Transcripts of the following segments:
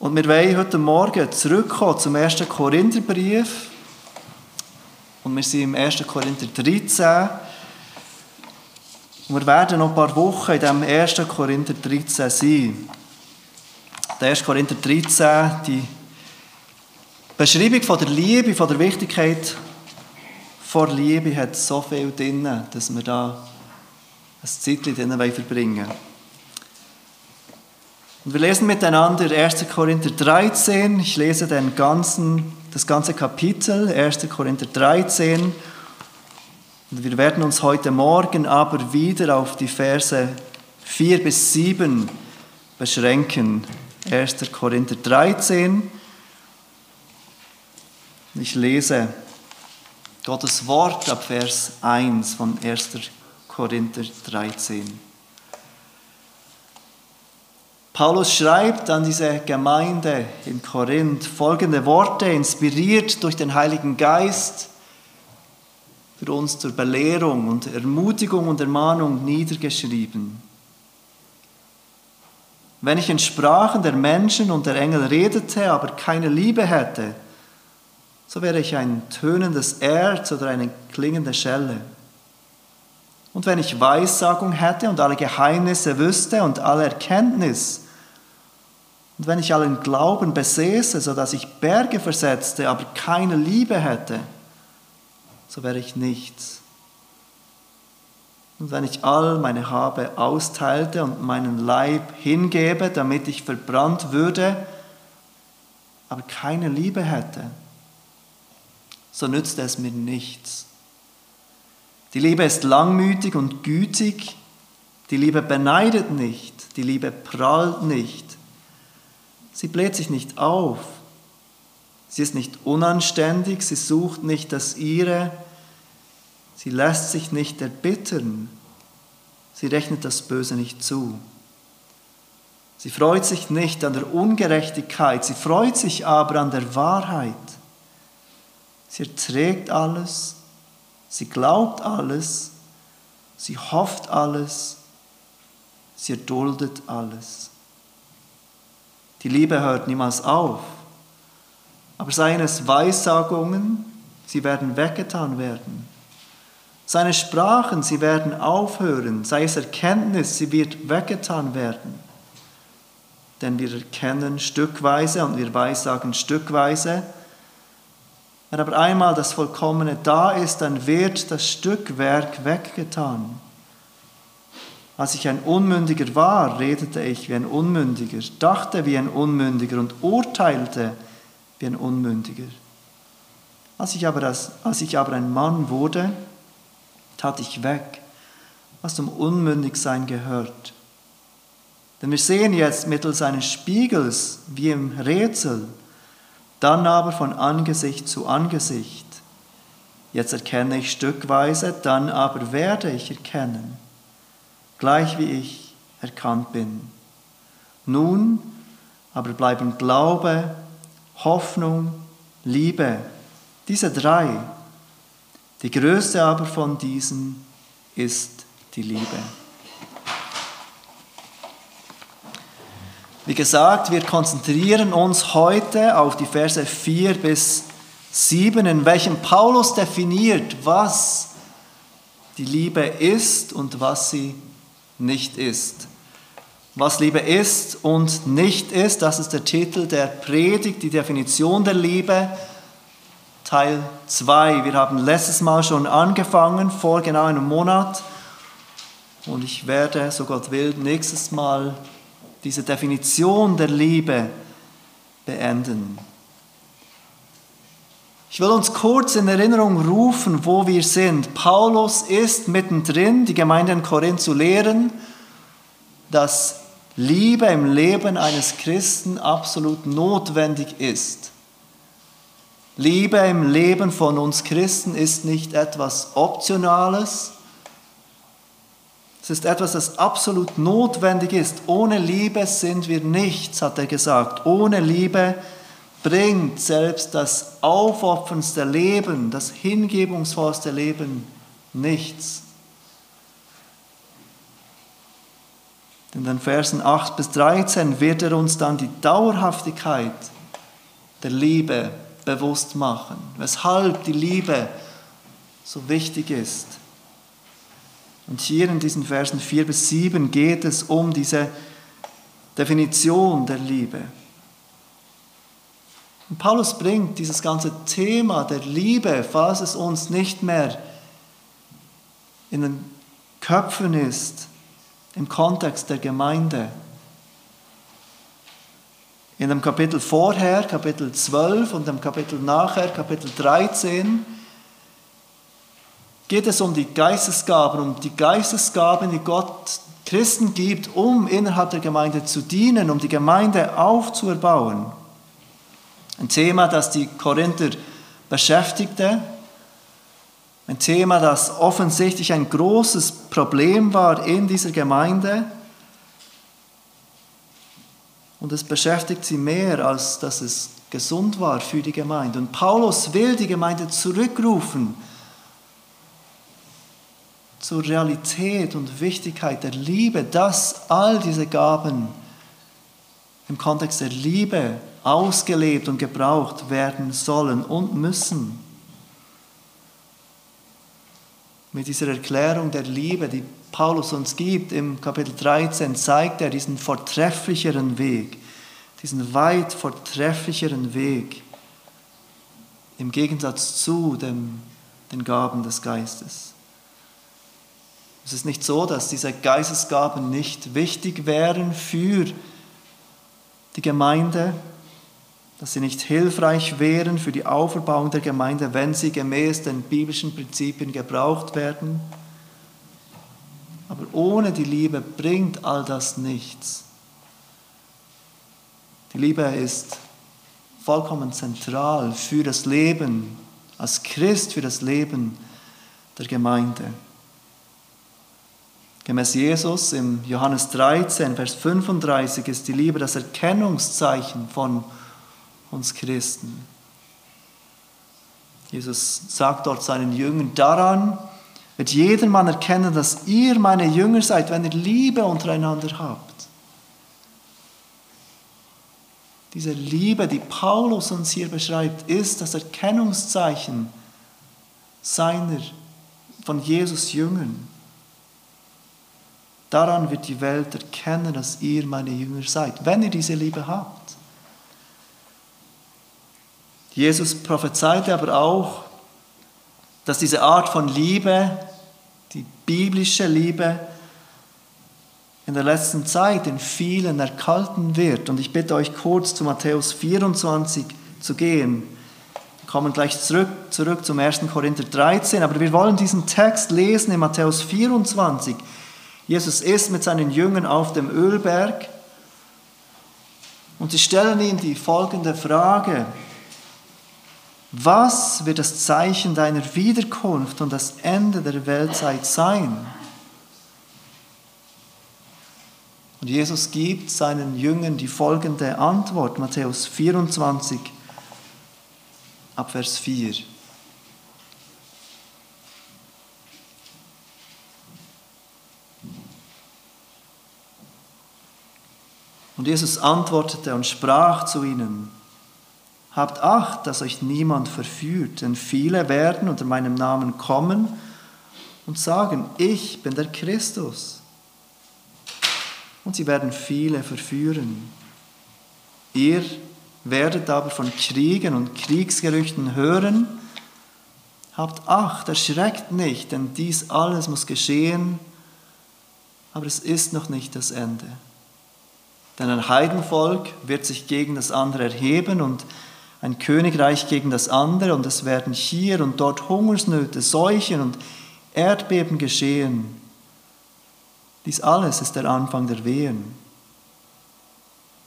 Und wir wollen heute Morgen zurückkommen zum 1. Korintherbrief. Und wir sind im 1. Korinther 13. Und wir werden noch ein paar Wochen in diesem 1. Korinther 13 sein. Der 1. Korinther 13, die Beschreibung von der Liebe, von der Wichtigkeit von Liebe hat so viel drin, dass wir da ein Zeitchen drin verbringen wollen. Und wir lesen miteinander 1. Korinther 13. Ich lese den ganzen, das ganze Kapitel, 1. Korinther 13. Und wir werden uns heute Morgen aber wieder auf die Verse 4 bis 7 beschränken. 1. Korinther 13. Ich lese Gottes Wort ab Vers 1 von 1. Korinther 13. Paulus schreibt an diese Gemeinde in Korinth folgende Worte, inspiriert durch den Heiligen Geist, für uns zur Belehrung und Ermutigung und Ermahnung niedergeschrieben. Wenn ich in Sprachen der Menschen und der Engel redete, aber keine Liebe hätte, so wäre ich ein tönendes Erz oder eine klingende Schelle. Und wenn ich Weissagung hätte und alle Geheimnisse wüsste und alle Erkenntnis, und wenn ich allen Glauben besäße, so dass ich Berge versetzte, aber keine Liebe hätte, so wäre ich nichts. Und wenn ich all meine Habe austeilte und meinen Leib hingebe, damit ich verbrannt würde, aber keine Liebe hätte, so nützt es mir nichts. Die Liebe ist langmütig und gütig, die Liebe beneidet nicht, die Liebe prahlt nicht, Sie bläht sich nicht auf. Sie ist nicht unanständig, sie sucht nicht das ihre, sie lässt sich nicht erbittern, sie rechnet das Böse nicht zu. Sie freut sich nicht an der Ungerechtigkeit, sie freut sich aber an der Wahrheit. Sie erträgt alles, sie glaubt alles, sie hofft alles, sie erduldet alles. Die Liebe hört niemals auf. Aber seien es Weissagungen, sie werden weggetan werden. Seine Sprachen, sie werden aufhören. Sei es Erkenntnis, sie wird weggetan werden. Denn wir erkennen stückweise und wir weissagen stückweise. Wenn aber einmal das Vollkommene da ist, dann wird das Stückwerk weggetan. Als ich ein Unmündiger war, redete ich wie ein Unmündiger, dachte wie ein Unmündiger und urteilte wie ein Unmündiger. Als ich aber, als, als ich aber ein Mann wurde, tat ich weg, was zum Unmündigsein gehört. Denn wir sehen jetzt mittels eines Spiegels wie im Rätsel, dann aber von Angesicht zu Angesicht. Jetzt erkenne ich stückweise, dann aber werde ich erkennen gleich wie ich erkannt bin. Nun aber bleiben Glaube, Hoffnung, Liebe, diese drei. Die größte aber von diesen ist die Liebe. Wie gesagt, wir konzentrieren uns heute auf die Verse 4 bis 7, in welchen Paulus definiert, was die Liebe ist und was sie ist nicht ist. Was Liebe ist und nicht ist, das ist der Titel der Predigt, die Definition der Liebe, Teil 2. Wir haben letztes Mal schon angefangen, vor genau einem Monat. Und ich werde, so Gott will, nächstes Mal diese Definition der Liebe beenden. Ich will uns kurz in Erinnerung rufen, wo wir sind. Paulus ist mittendrin, die Gemeinde in Korinth zu lehren, dass Liebe im Leben eines Christen absolut notwendig ist. Liebe im Leben von uns Christen ist nicht etwas Optionales, es ist etwas, das absolut notwendig ist. Ohne Liebe sind wir nichts, hat er gesagt. Ohne Liebe bringt selbst das aufopferndste Leben, das hingebungsvollste Leben nichts. In den Versen 8 bis 13 wird er uns dann die Dauerhaftigkeit der Liebe bewusst machen, weshalb die Liebe so wichtig ist. Und hier in diesen Versen 4 bis 7 geht es um diese Definition der Liebe. Und Paulus bringt dieses ganze Thema der Liebe, falls es uns nicht mehr in den Köpfen ist, im Kontext der Gemeinde. In dem Kapitel vorher, Kapitel 12 und dem Kapitel nachher, Kapitel 13, geht es um die Geistesgaben, um die Geistesgaben, die Gott Christen gibt, um innerhalb der Gemeinde zu dienen, um die Gemeinde aufzuerbauen. Ein Thema, das die Korinther beschäftigte, ein Thema, das offensichtlich ein großes Problem war in dieser Gemeinde. Und es beschäftigt sie mehr, als dass es gesund war für die Gemeinde. Und Paulus will die Gemeinde zurückrufen zur Realität und Wichtigkeit der Liebe, dass all diese Gaben im Kontext der Liebe ausgelebt und gebraucht werden sollen und müssen. Mit dieser Erklärung der Liebe, die Paulus uns gibt im Kapitel 13, zeigt er diesen vortrefflicheren Weg, diesen weit vortrefflicheren Weg im Gegensatz zu dem, den Gaben des Geistes. Es ist nicht so, dass diese Geistesgaben nicht wichtig wären für die Gemeinde, dass sie nicht hilfreich wären für die Auferbauung der Gemeinde, wenn sie gemäß den biblischen Prinzipien gebraucht werden. Aber ohne die Liebe bringt all das nichts. Die Liebe ist vollkommen zentral für das Leben, als Christ für das Leben der Gemeinde. Gemäß Jesus im Johannes 13, Vers 35 ist die Liebe das Erkennungszeichen von uns Christen. Jesus sagt dort seinen Jüngern, daran wird jedermann erkennen, dass ihr meine Jünger seid, wenn ihr Liebe untereinander habt. Diese Liebe, die Paulus uns hier beschreibt, ist das Erkennungszeichen seiner, von Jesus Jüngern. Daran wird die Welt erkennen, dass ihr meine Jünger seid, wenn ihr diese Liebe habt. Jesus prophezeite aber auch, dass diese Art von Liebe, die biblische Liebe, in der letzten Zeit in vielen erkalten wird. Und ich bitte euch kurz zu Matthäus 24 zu gehen. Wir kommen gleich zurück, zurück zum 1. Korinther 13, aber wir wollen diesen Text lesen in Matthäus 24. Jesus ist mit seinen Jüngern auf dem Ölberg und sie stellen ihm die folgende Frage. Was wird das Zeichen deiner Wiederkunft und das Ende der Weltzeit sein? Und Jesus gibt seinen Jüngern die folgende Antwort, Matthäus 24, ab Vers 4. Und Jesus antwortete und sprach zu ihnen, Habt Acht, dass euch niemand verführt, denn viele werden unter meinem Namen kommen und sagen, ich bin der Christus. Und sie werden viele verführen. Ihr werdet aber von Kriegen und Kriegsgerüchten hören. Habt Acht, erschreckt nicht, denn dies alles muss geschehen, aber es ist noch nicht das Ende. Denn ein Heidenvolk wird sich gegen das andere erheben und ein Königreich gegen das andere und es werden hier und dort Hungersnöte, Seuchen und Erdbeben geschehen. Dies alles ist der Anfang der Wehen.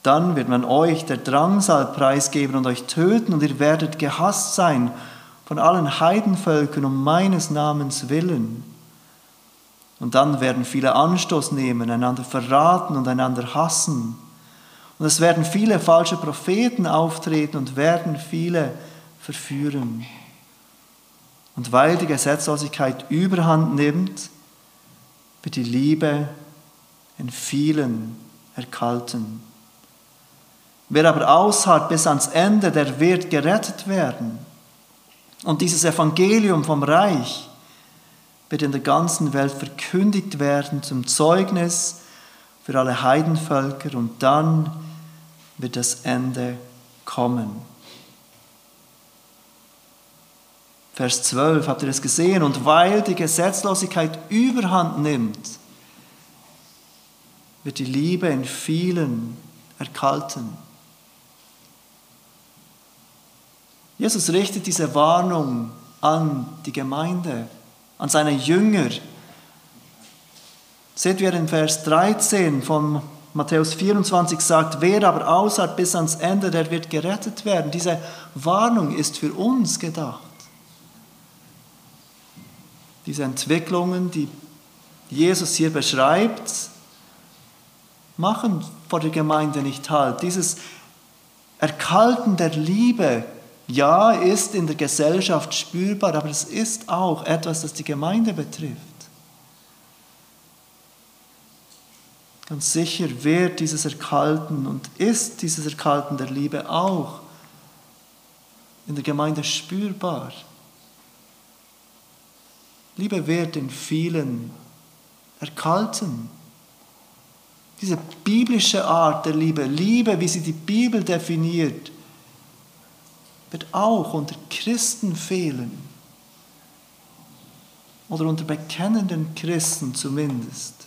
Dann wird man euch der Drangsal preisgeben und euch töten und ihr werdet gehasst sein von allen Heidenvölkern um meines Namens willen. Und dann werden viele Anstoß nehmen, einander verraten und einander hassen. Und es werden viele falsche Propheten auftreten und werden viele verführen. Und weil die Gesetzlosigkeit überhand nimmt, wird die Liebe in vielen erkalten. Wer aber ausharrt bis ans Ende, der wird gerettet werden. Und dieses Evangelium vom Reich wird in der ganzen Welt verkündigt werden zum Zeugnis für alle Heidenvölker und dann wird das Ende kommen. Vers 12, habt ihr es gesehen? Und weil die Gesetzlosigkeit überhand nimmt, wird die Liebe in vielen erkalten. Jesus richtet diese Warnung an die Gemeinde, an seine Jünger. Seht, wie er in Vers 13 von Matthäus 24 sagt, wer aber ausharrt bis ans Ende, der wird gerettet werden. Diese Warnung ist für uns gedacht. Diese Entwicklungen, die Jesus hier beschreibt, machen vor der Gemeinde nicht halt. Dieses Erkalten der Liebe, ja, ist in der Gesellschaft spürbar, aber es ist auch etwas, das die Gemeinde betrifft. Ganz sicher wird dieses Erkalten und ist dieses Erkalten der Liebe auch in der Gemeinde spürbar. Liebe wird in vielen erkalten. Diese biblische Art der Liebe, Liebe, wie sie die Bibel definiert, wird auch unter Christen fehlen. Oder unter bekennenden Christen zumindest.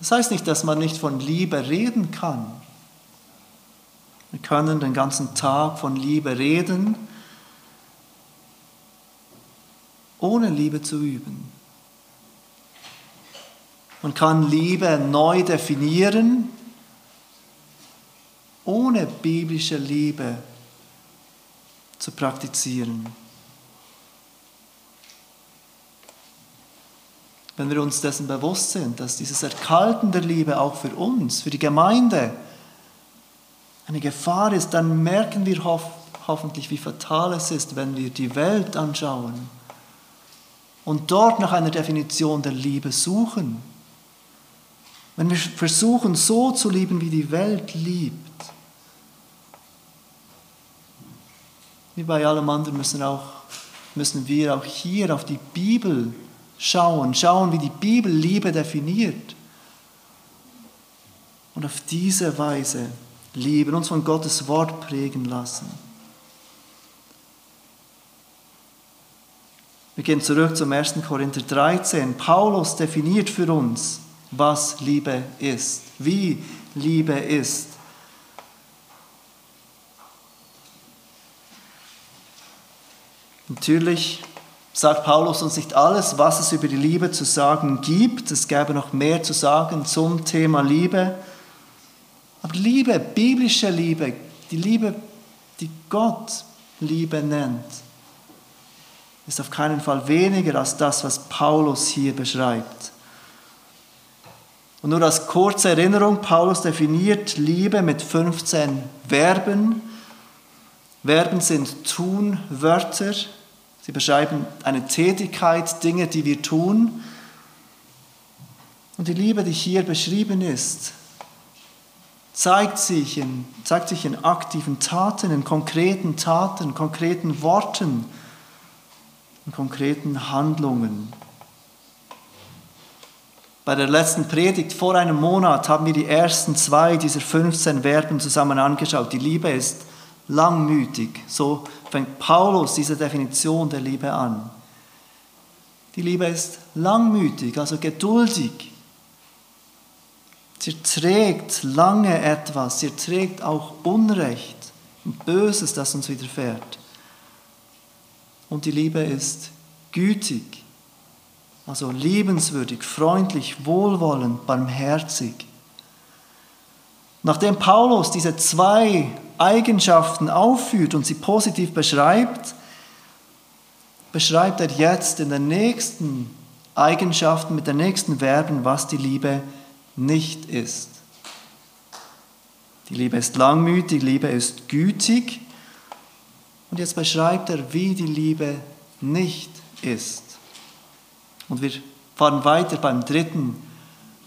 Das heißt nicht, dass man nicht von Liebe reden kann. Wir können den ganzen Tag von Liebe reden, ohne Liebe zu üben. Man kann Liebe neu definieren, ohne biblische Liebe zu praktizieren. Wenn wir uns dessen bewusst sind, dass dieses Erkalten der Liebe auch für uns, für die Gemeinde, eine Gefahr ist, dann merken wir hoff hoffentlich, wie fatal es ist, wenn wir die Welt anschauen und dort nach einer Definition der Liebe suchen. Wenn wir versuchen, so zu lieben, wie die Welt liebt, wie bei allem anderen müssen, auch, müssen wir auch hier auf die Bibel schauen, schauen, wie die Bibel Liebe definiert. Und auf diese Weise lieben, uns von Gottes Wort prägen lassen. Wir gehen zurück zum 1. Korinther 13. Paulus definiert für uns, was Liebe ist, wie Liebe ist. Natürlich sagt Paulus uns nicht alles, was es über die Liebe zu sagen gibt. Es gäbe noch mehr zu sagen zum Thema Liebe. Aber Liebe, biblische Liebe, die Liebe, die Gott Liebe nennt, ist auf keinen Fall weniger als das, was Paulus hier beschreibt. Und nur als kurze Erinnerung, Paulus definiert Liebe mit 15 Verben. Verben sind Tunwörter. Sie beschreiben eine Tätigkeit, Dinge, die wir tun. Und die Liebe, die hier beschrieben ist, zeigt sich in, zeigt sich in aktiven Taten, in konkreten Taten, konkreten Worten, in konkreten Handlungen. Bei der letzten Predigt vor einem Monat haben wir die ersten zwei dieser 15 Verben zusammen angeschaut. Die Liebe ist langmütig. So fängt Paulus diese Definition der Liebe an. Die Liebe ist langmütig, also geduldig. Sie trägt lange etwas, sie trägt auch Unrecht und Böses, das uns widerfährt. Und die Liebe ist gütig also liebenswürdig, freundlich, wohlwollend, barmherzig. Nachdem Paulus diese zwei Eigenschaften aufführt und sie positiv beschreibt, beschreibt er jetzt in den nächsten Eigenschaften, mit den nächsten Verben, was die Liebe nicht ist. Die Liebe ist langmütig, Liebe ist gütig. Und jetzt beschreibt er, wie die Liebe nicht ist. Und wir fahren weiter beim dritten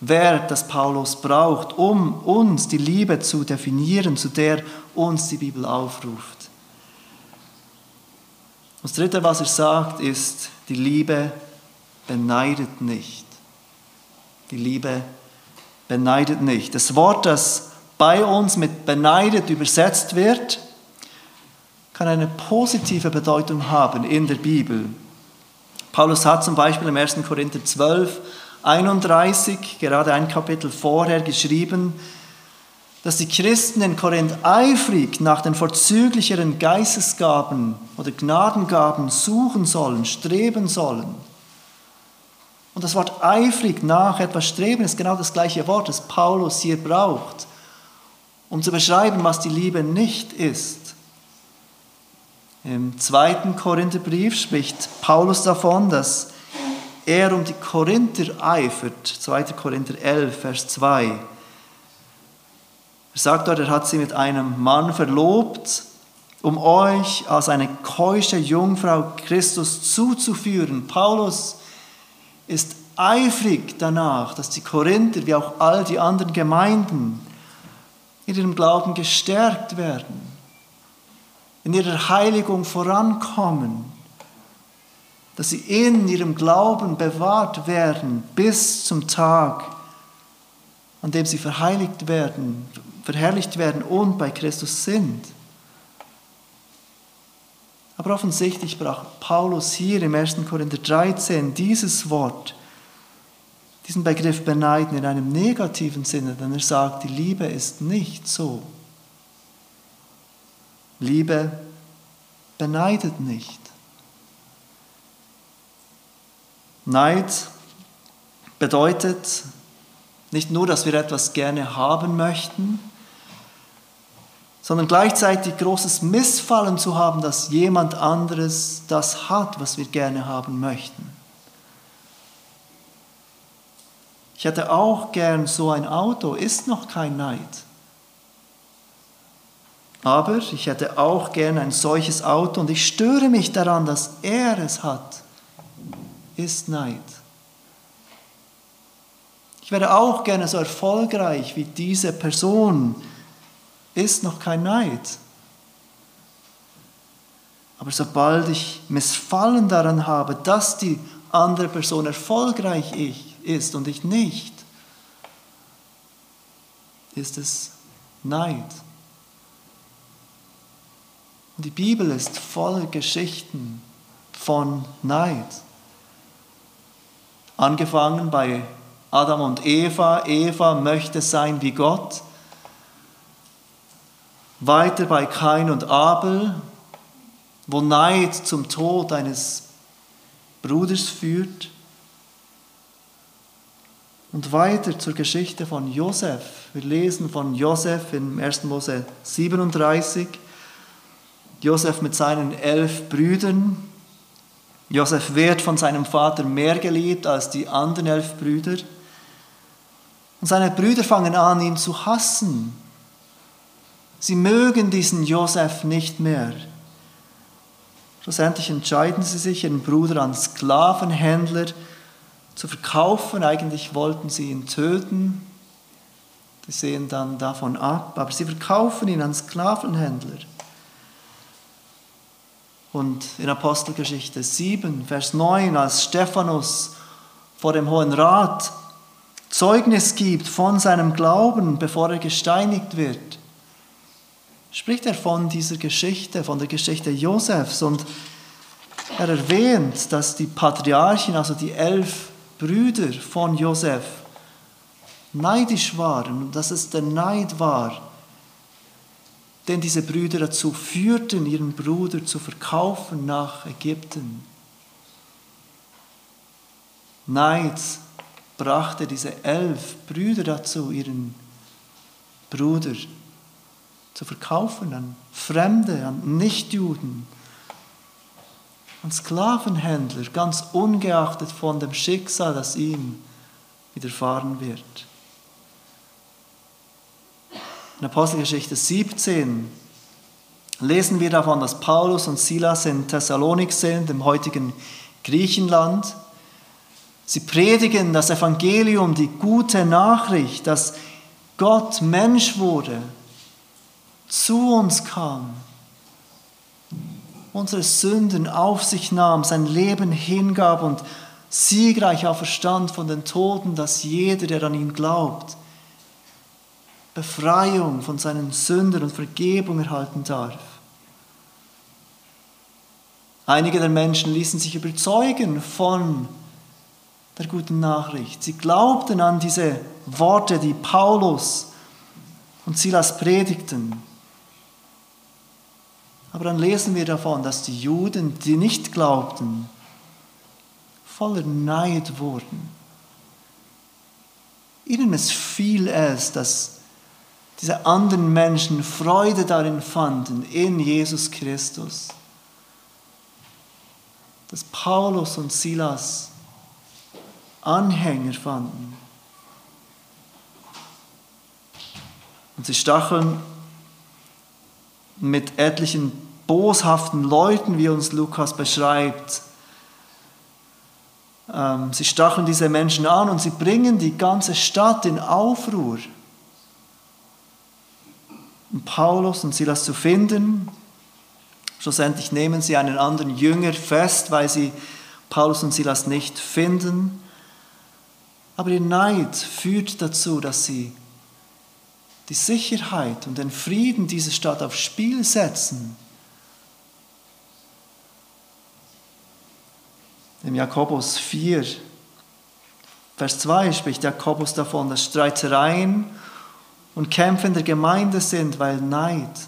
Wert, das Paulus braucht, um uns die Liebe zu definieren, zu der uns die Bibel aufruft. Das dritte, was er sagt, ist, die Liebe beneidet nicht. Die Liebe beneidet nicht. Das Wort, das bei uns mit beneidet übersetzt wird, kann eine positive Bedeutung haben in der Bibel. Paulus hat zum Beispiel im 1. Korinther 12, 31, gerade ein Kapitel vorher, geschrieben, dass die Christen in Korinth eifrig nach den vorzüglicheren Geistesgaben oder Gnadengaben suchen sollen, streben sollen. Und das Wort eifrig nach etwas streben ist genau das gleiche Wort, das Paulus hier braucht, um zu beschreiben, was die Liebe nicht ist. Im zweiten Korintherbrief spricht Paulus davon, dass er um die Korinther eifert. 2. Korinther 11, Vers 2. Er sagt dort, er hat sie mit einem Mann verlobt, um euch als eine keusche Jungfrau Christus zuzuführen. Paulus ist eifrig danach, dass die Korinther wie auch all die anderen Gemeinden in ihrem Glauben gestärkt werden in ihrer Heiligung vorankommen, dass sie in ihrem Glauben bewahrt werden bis zum Tag, an dem sie verheiligt werden, verherrlicht werden und bei Christus sind. Aber offensichtlich braucht Paulus hier im 1. Korinther 13 dieses Wort, diesen Begriff beneiden in einem negativen Sinne, denn er sagt, die Liebe ist nicht so. Liebe beneidet nicht. Neid bedeutet nicht nur, dass wir etwas gerne haben möchten, sondern gleichzeitig großes Missfallen zu haben, dass jemand anderes das hat, was wir gerne haben möchten. Ich hätte auch gern so ein Auto, ist noch kein Neid. Aber ich hätte auch gern ein solches Auto und ich störe mich daran, dass er es hat, ist Neid. Ich wäre auch gerne so erfolgreich wie diese Person, ist noch kein Neid. Aber sobald ich Missfallen daran habe, dass die andere Person erfolgreich ist und ich nicht, ist es Neid. Und die Bibel ist voll Geschichten von Neid. Angefangen bei Adam und Eva. Eva möchte sein wie Gott. Weiter bei Kain und Abel, wo Neid zum Tod eines Bruders führt. Und weiter zur Geschichte von Josef. Wir lesen von Josef in 1. Mose 37. Josef mit seinen elf Brüdern. Josef wird von seinem Vater mehr geliebt als die anderen elf Brüder. Und seine Brüder fangen an, ihn zu hassen. Sie mögen diesen Josef nicht mehr. Schlussendlich entscheiden sie sich, ihren Bruder an Sklavenhändler zu verkaufen. Eigentlich wollten sie ihn töten. Sie sehen dann davon ab, aber sie verkaufen ihn an Sklavenhändler. Und in Apostelgeschichte 7, Vers 9, als Stephanus vor dem Hohen Rat Zeugnis gibt von seinem Glauben, bevor er gesteinigt wird, spricht er von dieser Geschichte, von der Geschichte Josefs. Und er erwähnt, dass die Patriarchen, also die elf Brüder von Josef, neidisch waren und dass es der Neid war, den diese Brüder dazu führten, ihren Bruder zu verkaufen nach Ägypten. Neid brachte diese elf Brüder dazu, ihren Bruder zu verkaufen an Fremde, an Nichtjuden, an Sklavenhändler, ganz ungeachtet von dem Schicksal, das ihm widerfahren wird. In Apostelgeschichte 17 lesen wir davon, dass Paulus und Silas in Thessalonik sind, im heutigen Griechenland. Sie predigen das Evangelium, die gute Nachricht, dass Gott Mensch wurde, zu uns kam, unsere Sünden auf sich nahm, sein Leben hingab und siegreich auferstand von den Toten, dass jeder, der an ihn glaubt, Befreiung von seinen Sünden und Vergebung erhalten darf. Einige der Menschen ließen sich überzeugen von der guten Nachricht. Sie glaubten an diese Worte, die Paulus und Silas predigten. Aber dann lesen wir davon, dass die Juden, die nicht glaubten, voller Neid wurden. Ihnen missfiel es, dass diese anderen Menschen Freude darin fanden, in Jesus Christus. Dass Paulus und Silas Anhänger fanden. Und sie stacheln mit etlichen boshaften Leuten, wie uns Lukas beschreibt. Ähm, sie stacheln diese Menschen an und sie bringen die ganze Stadt in Aufruhr. Paulus und Silas zu finden. Schlussendlich nehmen sie einen anderen Jünger fest, weil sie Paulus und Silas nicht finden. Aber ihr Neid führt dazu, dass sie die Sicherheit und den Frieden dieser Stadt aufs Spiel setzen. Im Jakobus 4, Vers 2 spricht Jakobus davon, dass Streitereien und Kämpfe in der Gemeinde sind, weil Neid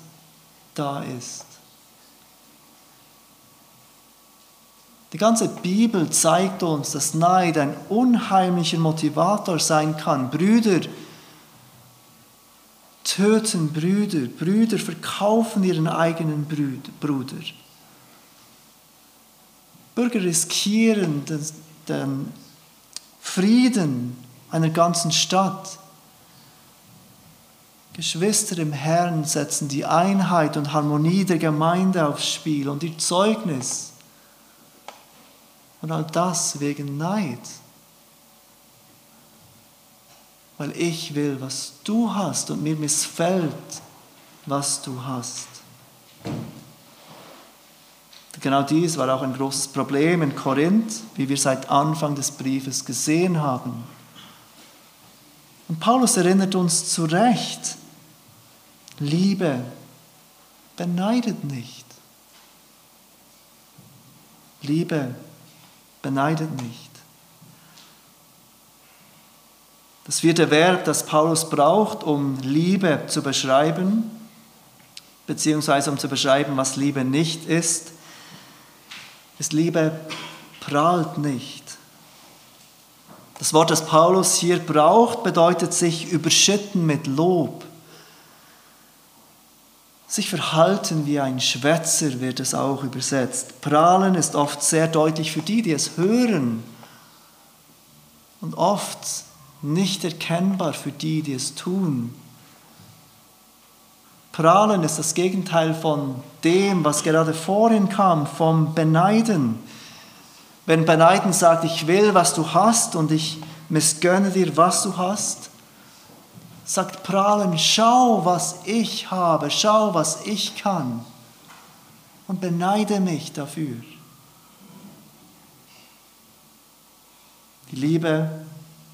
da ist. Die ganze Bibel zeigt uns, dass Neid ein unheimlicher Motivator sein kann. Brüder töten Brüder, Brüder verkaufen ihren eigenen Bruder. Bürger riskieren den, den Frieden einer ganzen Stadt. Geschwister im Herrn setzen die Einheit und Harmonie der Gemeinde aufs Spiel und ihr Zeugnis. Und all das wegen Neid weil ich will, was du hast und mir missfällt, was du hast. Genau dies war auch ein großes Problem in Korinth, wie wir seit Anfang des Briefes gesehen haben. Und Paulus erinnert uns zu Recht, Liebe beneidet nicht. Liebe beneidet nicht. Das vierte Verb, das Paulus braucht, um Liebe zu beschreiben, beziehungsweise um zu beschreiben, was Liebe nicht ist, ist Liebe prahlt nicht. Das Wort, das Paulus hier braucht, bedeutet sich überschütten mit Lob. Sich verhalten wie ein Schwätzer wird es auch übersetzt. Prahlen ist oft sehr deutlich für die, die es hören. Und oft nicht erkennbar für die, die es tun. Prahlen ist das Gegenteil von dem, was gerade vorhin kam, vom Beneiden. Wenn Beneiden sagt, ich will, was du hast und ich missgönne dir, was du hast, sagt Prahlen, schau, was ich habe, schau, was ich kann und beneide mich dafür. Die Liebe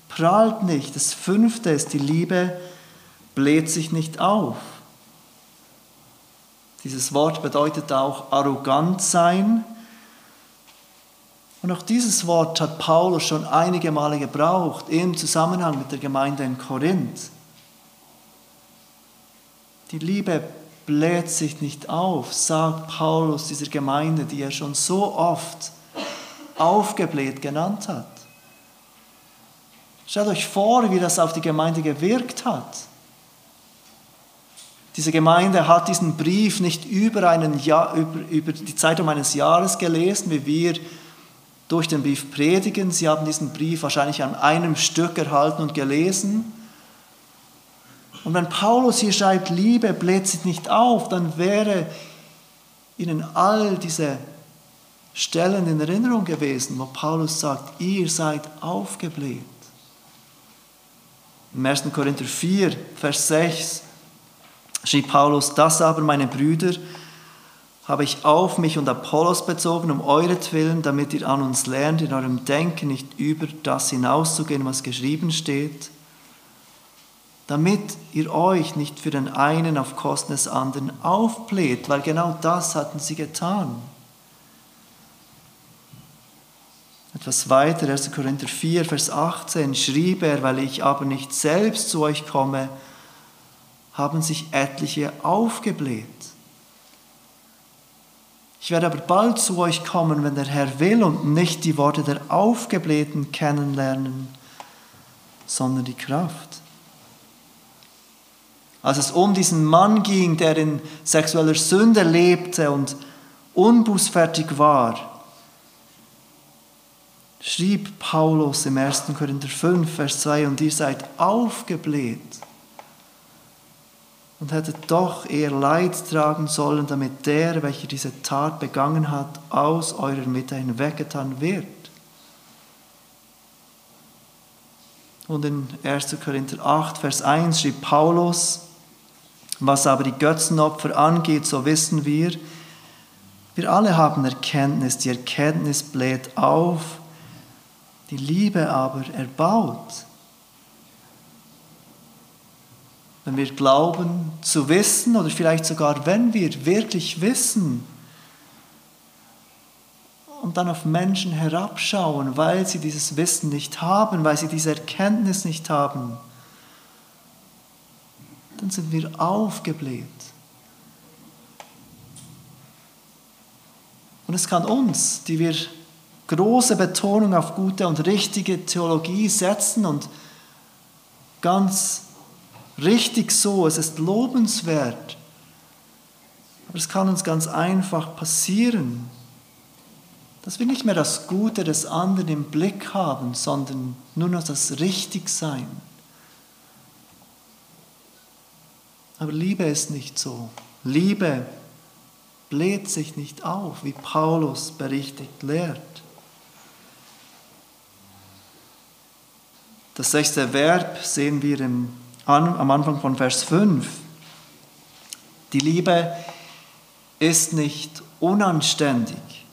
prahlt nicht. Das fünfte ist, die Liebe bläht sich nicht auf. Dieses Wort bedeutet auch arrogant sein. Und auch dieses Wort hat Paulus schon einige Male gebraucht im Zusammenhang mit der Gemeinde in Korinth. Die Liebe bläht sich nicht auf, sagt Paulus dieser Gemeinde, die er schon so oft aufgebläht genannt hat. Stellt euch vor, wie das auf die Gemeinde gewirkt hat. Diese Gemeinde hat diesen Brief nicht über, einen Jahr, über, über die Zeitung eines Jahres gelesen, wie wir durch den Brief predigen. Sie haben diesen Brief wahrscheinlich an einem Stück erhalten und gelesen. Und wenn Paulus hier schreibt, Liebe bläht sich nicht auf, dann wäre ihnen all diese Stellen in Erinnerung gewesen, wo Paulus sagt, ihr seid aufgebläht. Im 1. Korinther 4, Vers 6 schrieb Paulus, das aber, meine Brüder, habe ich auf mich und Apollos bezogen, um euretwillen, damit ihr an uns lernt, in eurem Denken nicht über das hinauszugehen, was geschrieben steht, damit ihr euch nicht für den einen auf Kosten des anderen aufbläht, weil genau das hatten sie getan. Etwas weiter, 1. Korinther 4, Vers 18, schrieb er, weil ich aber nicht selbst zu euch komme, haben sich etliche aufgebläht. Ich werde aber bald zu euch kommen, wenn der Herr will, und nicht die Worte der Aufgeblähten kennenlernen, sondern die Kraft. Als es um diesen Mann ging, der in sexueller Sünde lebte und unbußfertig war, schrieb Paulus im 1. Korinther 5, Vers 2, und ihr seid aufgebläht und hättet doch eher Leid tragen sollen, damit der, welcher diese Tat begangen hat, aus eurer Mitte hinweggetan wird. Und in 1. Korinther 8, Vers 1 schrieb Paulus, was aber die Götzenopfer angeht, so wissen wir, wir alle haben Erkenntnis, die Erkenntnis bläht auf, die Liebe aber erbaut. Wenn wir glauben zu wissen oder vielleicht sogar wenn wir wirklich wissen und dann auf Menschen herabschauen, weil sie dieses Wissen nicht haben, weil sie diese Erkenntnis nicht haben, dann sind wir aufgebläht. Und es kann uns, die wir große Betonung auf gute und richtige Theologie setzen und ganz richtig so, es ist lobenswert. Aber es kann uns ganz einfach passieren, dass wir nicht mehr das Gute des anderen im Blick haben, sondern nur noch das Richtigsein. Aber Liebe ist nicht so. Liebe bläht sich nicht auf, wie Paulus berichtigt lehrt. Das sechste Verb sehen wir im, am Anfang von Vers 5. Die Liebe ist nicht unanständig.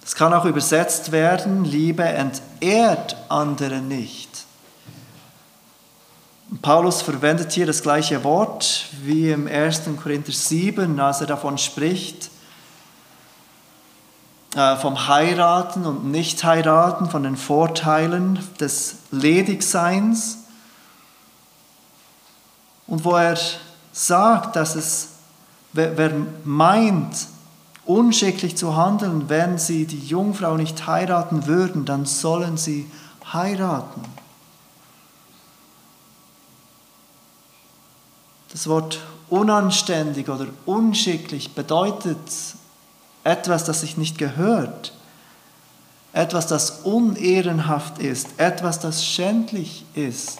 Das kann auch übersetzt werden, Liebe entehrt andere nicht. Paulus verwendet hier das gleiche Wort wie im 1. Korinther 7, als er davon spricht, äh, vom Heiraten und Nicht-Heiraten, von den Vorteilen des Ledigseins. Und wo er sagt, dass es, wer, wer meint, unschicklich zu handeln, wenn sie die Jungfrau nicht heiraten würden, dann sollen sie heiraten. Das Wort unanständig oder unschicklich bedeutet etwas, das sich nicht gehört, etwas, das unehrenhaft ist, etwas, das schändlich ist.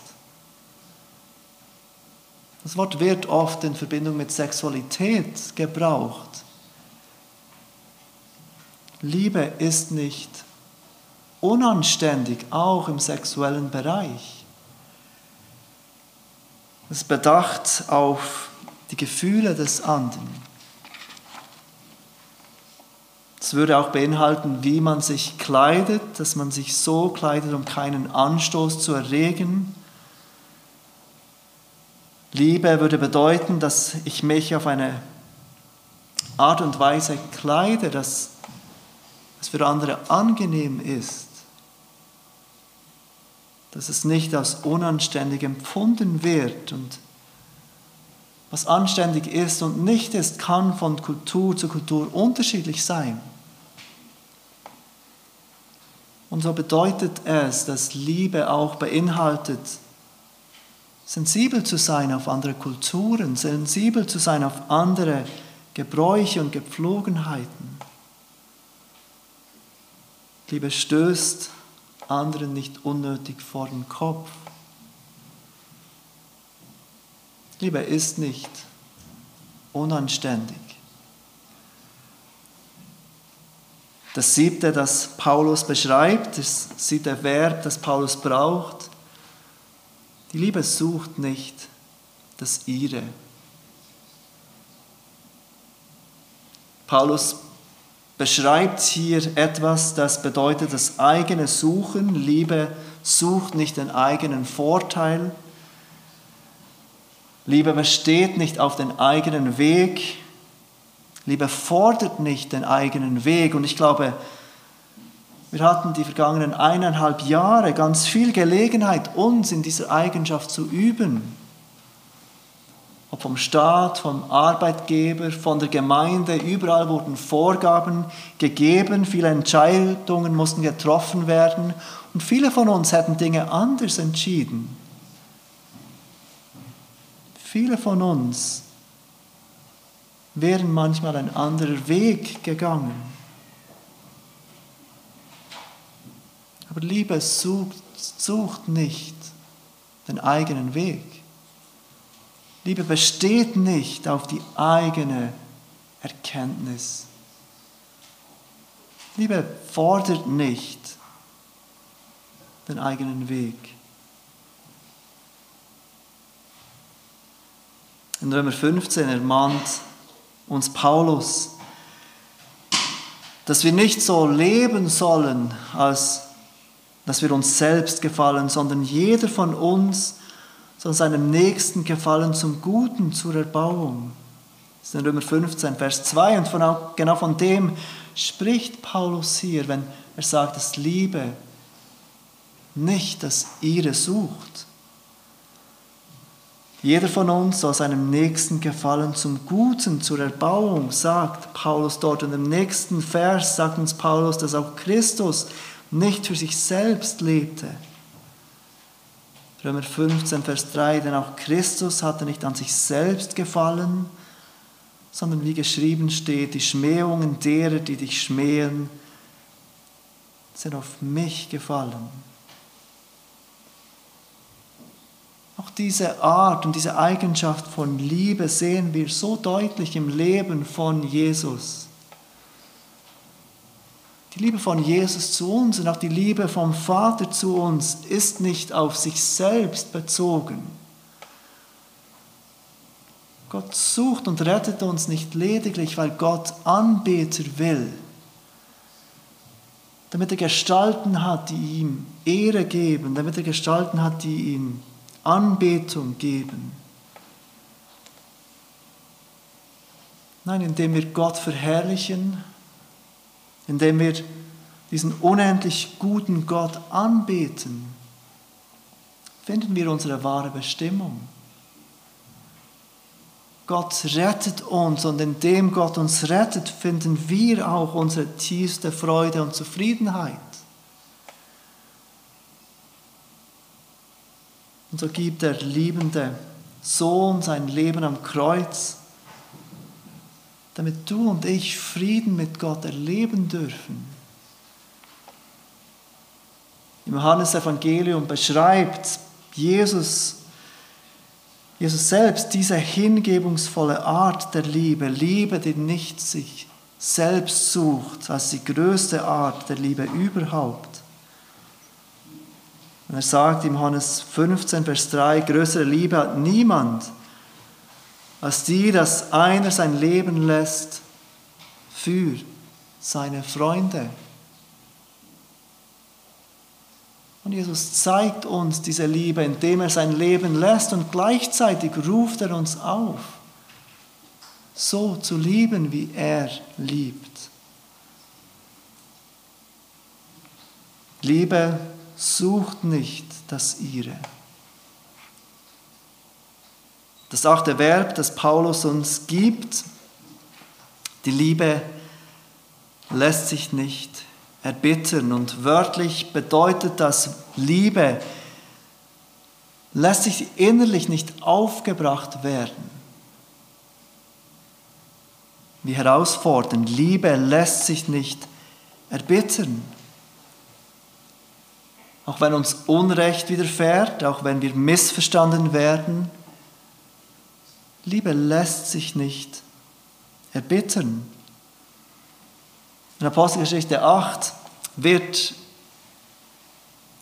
Das Wort wird oft in Verbindung mit Sexualität gebraucht. Liebe ist nicht unanständig, auch im sexuellen Bereich. Es bedacht auf die Gefühle des anderen. Es würde auch beinhalten, wie man sich kleidet, dass man sich so kleidet, um keinen Anstoß zu erregen. Liebe würde bedeuten, dass ich mich auf eine Art und Weise kleide, dass es für andere angenehm ist, dass es nicht als unanständig empfunden wird und was anständig ist und nicht ist, kann von Kultur zu Kultur unterschiedlich sein. Und so bedeutet es, dass Liebe auch beinhaltet, sensibel zu sein auf andere Kulturen, sensibel zu sein auf andere Gebräuche und Gepflogenheiten. Liebe stößt anderen nicht unnötig vor den Kopf. Liebe ist nicht unanständig. Das siebte, das Paulus beschreibt, das siebte Verb, das Paulus braucht. Die Liebe sucht nicht das ihre. Paulus beschreibt hier etwas, das bedeutet das eigene Suchen. Liebe sucht nicht den eigenen Vorteil. Liebe besteht nicht auf den eigenen Weg. Liebe fordert nicht den eigenen Weg. Und ich glaube, wir hatten die vergangenen eineinhalb Jahre ganz viel Gelegenheit, uns in dieser Eigenschaft zu üben. Ob vom Staat, vom Arbeitgeber, von der Gemeinde, überall wurden Vorgaben gegeben, viele Entscheidungen mussten getroffen werden und viele von uns hätten Dinge anders entschieden. Viele von uns wären manchmal ein anderer Weg gegangen. Aber Liebe sucht, sucht nicht den eigenen Weg. Liebe besteht nicht auf die eigene Erkenntnis. Liebe fordert nicht den eigenen Weg. In Römer 15 ermahnt uns Paulus, dass wir nicht so leben sollen, als dass wir uns selbst gefallen, sondern jeder von uns soll seinem Nächsten gefallen zum Guten, zur Erbauung. Das ist in Römer 15, Vers 2. Und von, genau von dem spricht Paulus hier, wenn er sagt, dass Liebe nicht das ihre sucht. Jeder von uns soll seinem Nächsten gefallen zum Guten, zur Erbauung, sagt Paulus dort. Und im nächsten Vers sagt uns Paulus, dass auch Christus nicht für sich selbst lebte. Römer 15, Vers 3, denn auch Christus hatte nicht an sich selbst gefallen, sondern wie geschrieben steht, die Schmähungen derer, die dich schmähen, sind auf mich gefallen. Auch diese Art und diese Eigenschaft von Liebe sehen wir so deutlich im Leben von Jesus. Die Liebe von Jesus zu uns und auch die Liebe vom Vater zu uns ist nicht auf sich selbst bezogen. Gott sucht und rettet uns nicht lediglich, weil Gott Anbeter will, damit er Gestalten hat, die ihm Ehre geben, damit er Gestalten hat, die ihm Anbetung geben. Nein, indem wir Gott verherrlichen, indem wir diesen unendlich guten Gott anbeten, finden wir unsere wahre Bestimmung. Gott rettet uns und indem Gott uns rettet, finden wir auch unsere tiefste Freude und Zufriedenheit. Und so gibt der liebende Sohn sein Leben am Kreuz, damit du und ich Frieden mit Gott erleben dürfen. Im Johannesevangelium beschreibt Jesus, Jesus selbst diese hingebungsvolle Art der Liebe, Liebe, die nicht sich selbst sucht, als die größte Art der Liebe überhaupt. Und er sagt im Johannes 15, Vers 3, größere Liebe hat niemand als die, dass einer sein Leben lässt für seine Freunde. Und Jesus zeigt uns diese Liebe, indem er sein Leben lässt und gleichzeitig ruft er uns auf, so zu lieben, wie er liebt. Liebe sucht nicht das ihre. Das achte Verb, das Paulus uns gibt, die Liebe lässt sich nicht erbittern und wörtlich bedeutet das Liebe lässt sich innerlich nicht aufgebracht werden. Wie herausfordernd, Liebe lässt sich nicht erbittern. Auch wenn uns Unrecht widerfährt, auch wenn wir missverstanden werden, Liebe lässt sich nicht erbittern. In Apostelgeschichte 8 wird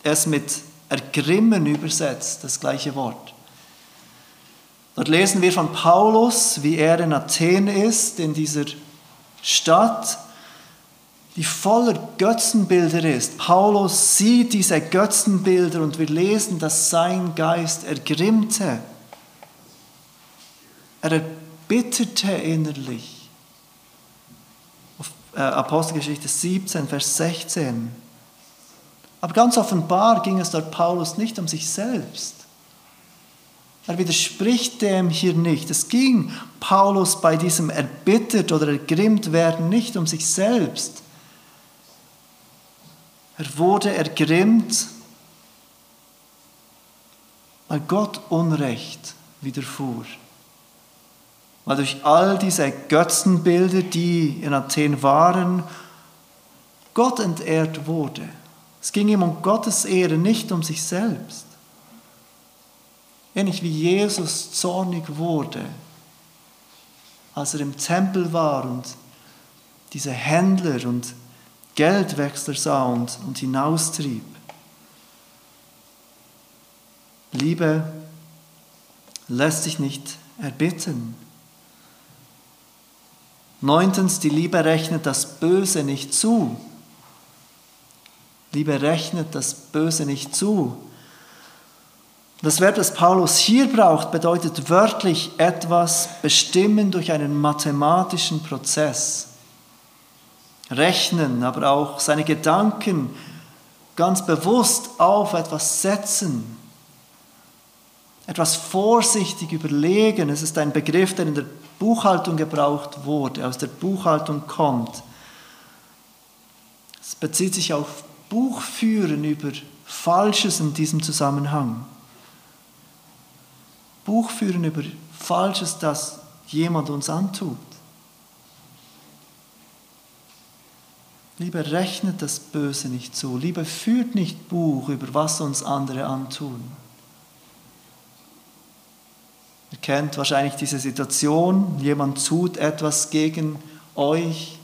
es mit ergrimmen übersetzt, das gleiche Wort. Dort lesen wir von Paulus, wie er in Athen ist, in dieser Stadt, die voller Götzenbilder ist. Paulus sieht diese Götzenbilder und wir lesen, dass sein Geist ergrimmte. Er erbitterte innerlich. Äh, Apostelgeschichte 17, Vers 16. Aber ganz offenbar ging es dort Paulus nicht um sich selbst. Er widerspricht dem hier nicht. Es ging Paulus bei diesem erbittert oder ergrimmt werden nicht um sich selbst. Er wurde ergrimmt, weil Gott Unrecht widerfuhr. Weil durch all diese Götzenbilder, die in Athen waren, Gott entehrt wurde. Es ging ihm um Gottes Ehre, nicht um sich selbst. Ähnlich wie Jesus zornig wurde, als er im Tempel war und diese Händler und Geldwechsler sah und, und hinaustrieb. Liebe lässt sich nicht erbitten. Neuntens, die Liebe rechnet das Böse nicht zu. Liebe rechnet das Böse nicht zu. Das Verb, das Paulus hier braucht, bedeutet wörtlich etwas bestimmen durch einen mathematischen Prozess. Rechnen, aber auch seine Gedanken ganz bewusst auf etwas setzen. Etwas vorsichtig überlegen. Es ist ein Begriff, der in der Buchhaltung gebraucht wurde, aus der Buchhaltung kommt. Es bezieht sich auf Buchführen über Falsches in diesem Zusammenhang. Buchführen über Falsches, das jemand uns antut. Liebe rechnet das Böse nicht zu. Liebe führt nicht Buch über was uns andere antun. Ihr kennt wahrscheinlich diese Situation, jemand tut etwas gegen euch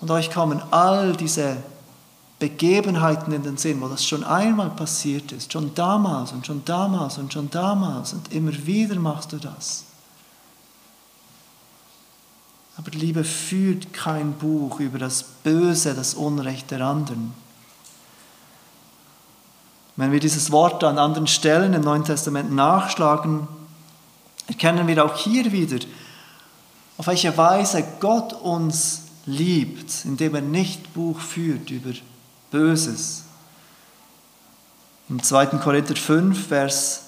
und euch kommen all diese Begebenheiten in den Sinn, wo das schon einmal passiert ist, schon damals und schon damals und schon damals und immer wieder machst du das. Aber Liebe führt kein Buch über das Böse, das Unrecht der anderen. Wenn wir dieses Wort an anderen Stellen im Neuen Testament nachschlagen, erkennen wir auch hier wieder, auf welche Weise Gott uns liebt, indem er nicht Buch führt über Böses. Im 2. Korinther 5, Vers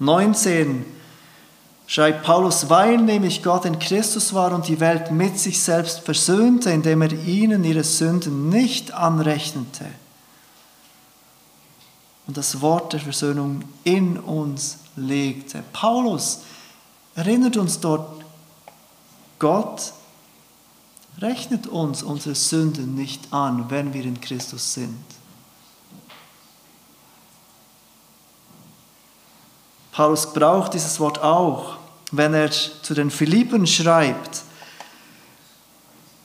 19 schreibt Paulus, weil nämlich Gott in Christus war und die Welt mit sich selbst versöhnte, indem er ihnen ihre Sünden nicht anrechnete und das Wort der Versöhnung in uns legte. Paulus erinnert uns dort, Gott rechnet uns unsere Sünden nicht an, wenn wir in Christus sind. Paulus braucht dieses Wort auch, wenn er zu den Philippen schreibt,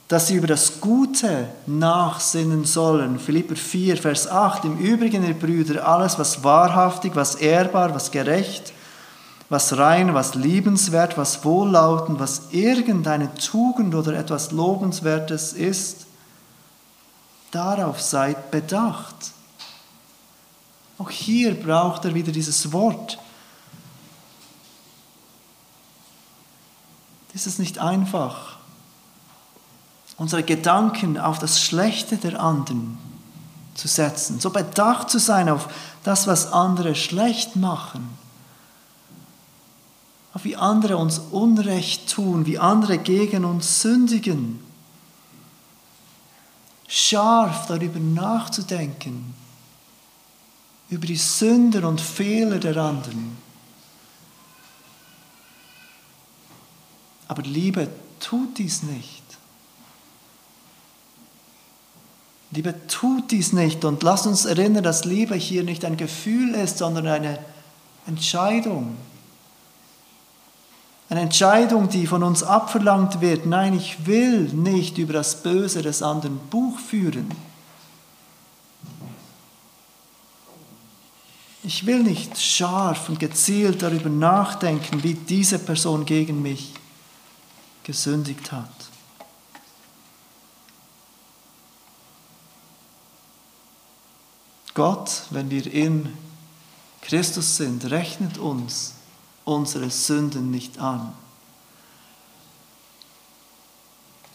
dass sie über das Gute nachsinnen sollen. Philipper 4, Vers 8. Im Übrigen, ihr Brüder, alles, was wahrhaftig, was ehrbar, was gerecht, was rein, was liebenswert, was wohllautend, was irgendeine Tugend oder etwas Lobenswertes ist, darauf seid bedacht. Auch hier braucht er wieder dieses Wort. ist es nicht einfach, unsere Gedanken auf das Schlechte der anderen zu setzen, so bedacht zu sein auf das, was andere schlecht machen, auf wie andere uns Unrecht tun, wie andere gegen uns sündigen, scharf darüber nachzudenken, über die Sünden und Fehler der anderen Aber Liebe tut dies nicht. Liebe tut dies nicht und lasst uns erinnern, dass Liebe hier nicht ein Gefühl ist, sondern eine Entscheidung. Eine Entscheidung, die von uns abverlangt wird. Nein, ich will nicht über das Böse des anderen Buch führen. Ich will nicht scharf und gezielt darüber nachdenken, wie diese Person gegen mich gesündigt hat. Gott, wenn wir in Christus sind, rechnet uns unsere Sünden nicht an.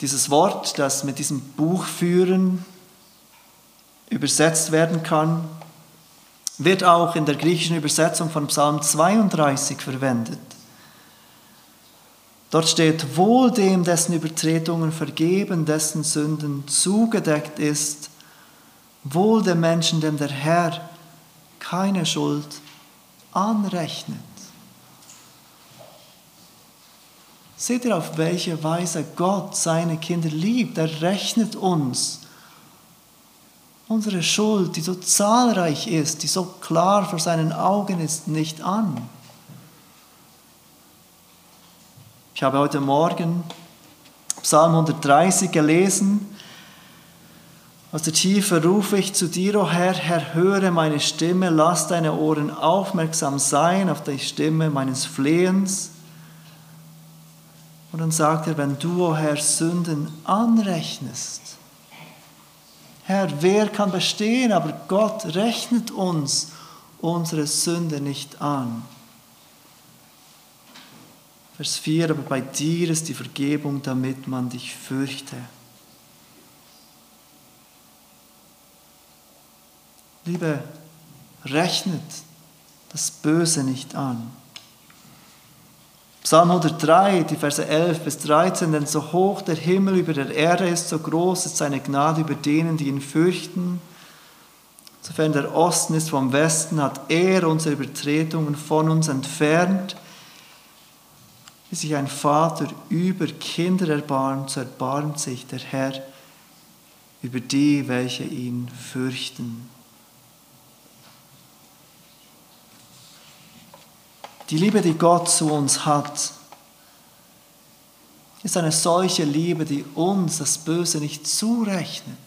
Dieses Wort, das mit diesem Buch führen übersetzt werden kann, wird auch in der griechischen Übersetzung von Psalm 32 verwendet. Dort steht, wohl dem, dessen Übertretungen vergeben, dessen Sünden zugedeckt ist, wohl dem Menschen, dem der Herr keine Schuld anrechnet. Seht ihr, auf welche Weise Gott seine Kinder liebt? Er rechnet uns unsere Schuld, die so zahlreich ist, die so klar vor seinen Augen ist, nicht an. Ich habe heute Morgen Psalm 130 gelesen. Aus der Tiefe rufe ich zu dir, o oh Herr, Herr, höre meine Stimme, lass deine Ohren aufmerksam sein auf die Stimme meines Flehens. Und dann sagt er, wenn du, o oh Herr, Sünden anrechnest, Herr, wer kann bestehen? Aber Gott rechnet uns unsere Sünde nicht an. Vers 4, aber bei dir ist die Vergebung, damit man dich fürchte. Liebe, rechnet das Böse nicht an. Psalm 103, die Verse 11 bis 13, denn so hoch der Himmel über der Erde ist, so groß ist seine Gnade über denen, die ihn fürchten. Sofern der Osten ist vom Westen, hat er unsere Übertretungen von uns entfernt. Wie sich ein Vater über Kinder erbarmt, so erbarmt sich der Herr über die, welche ihn fürchten. Die Liebe, die Gott zu uns hat, ist eine solche Liebe, die uns das Böse nicht zurechnet.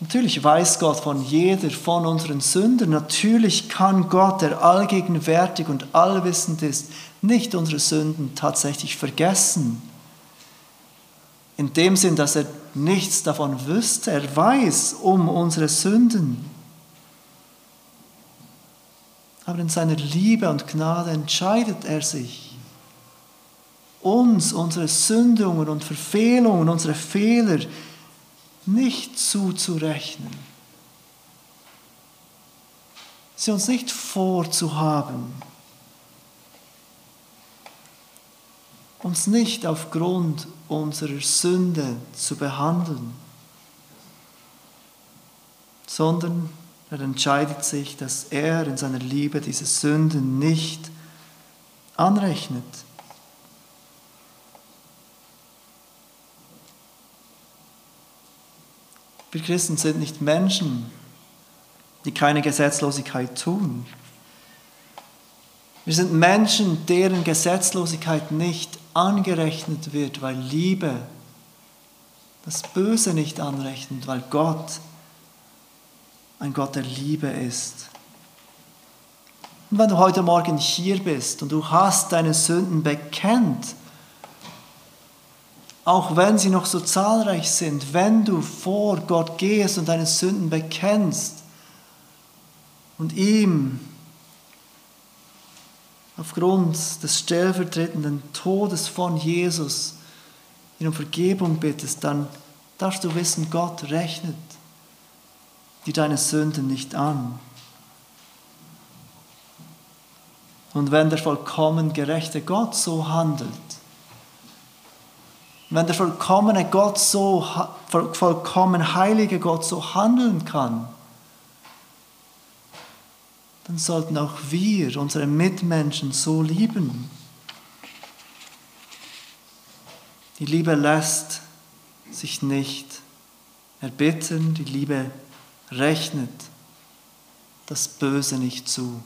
Natürlich weiß Gott von jeder von unseren Sünden. Natürlich kann Gott, der allgegenwärtig und allwissend ist, nicht unsere Sünden tatsächlich vergessen. In dem Sinn, dass er nichts davon wüsste. Er weiß um unsere Sünden. Aber in seiner Liebe und Gnade entscheidet er sich, uns unsere Sündungen und Verfehlungen, unsere Fehler nicht zuzurechnen. Sie uns nicht vorzuhaben. Uns nicht aufgrund unserer Sünde zu behandeln, sondern er entscheidet sich, dass er in seiner Liebe diese Sünden nicht anrechnet. Wir Christen sind nicht Menschen, die keine Gesetzlosigkeit tun. Wir sind Menschen, deren Gesetzlosigkeit nicht angerechnet wird, weil Liebe das Böse nicht anrechnet, weil Gott ein Gott der Liebe ist. Und wenn du heute Morgen hier bist und du hast deine Sünden bekennt, auch wenn sie noch so zahlreich sind, wenn du vor Gott gehst und deine Sünden bekennst und ihm aufgrund des stellvertretenden Todes von Jesus ihn um Vergebung bittest, dann darfst du wissen, Gott rechnet die deine Sünden nicht an. Und wenn der vollkommen gerechte Gott so handelt, wenn der vollkommene Gott so, vollkommen heilige Gott so handeln kann, dann sollten auch wir unsere Mitmenschen so lieben. Die Liebe lässt sich nicht erbitten, die Liebe rechnet das Böse nicht zu.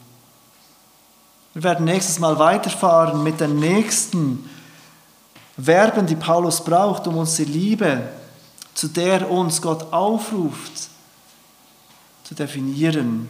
Wir werden nächstes Mal weiterfahren mit den nächsten Verben, die Paulus braucht, um uns die Liebe, zu der uns Gott aufruft, zu definieren.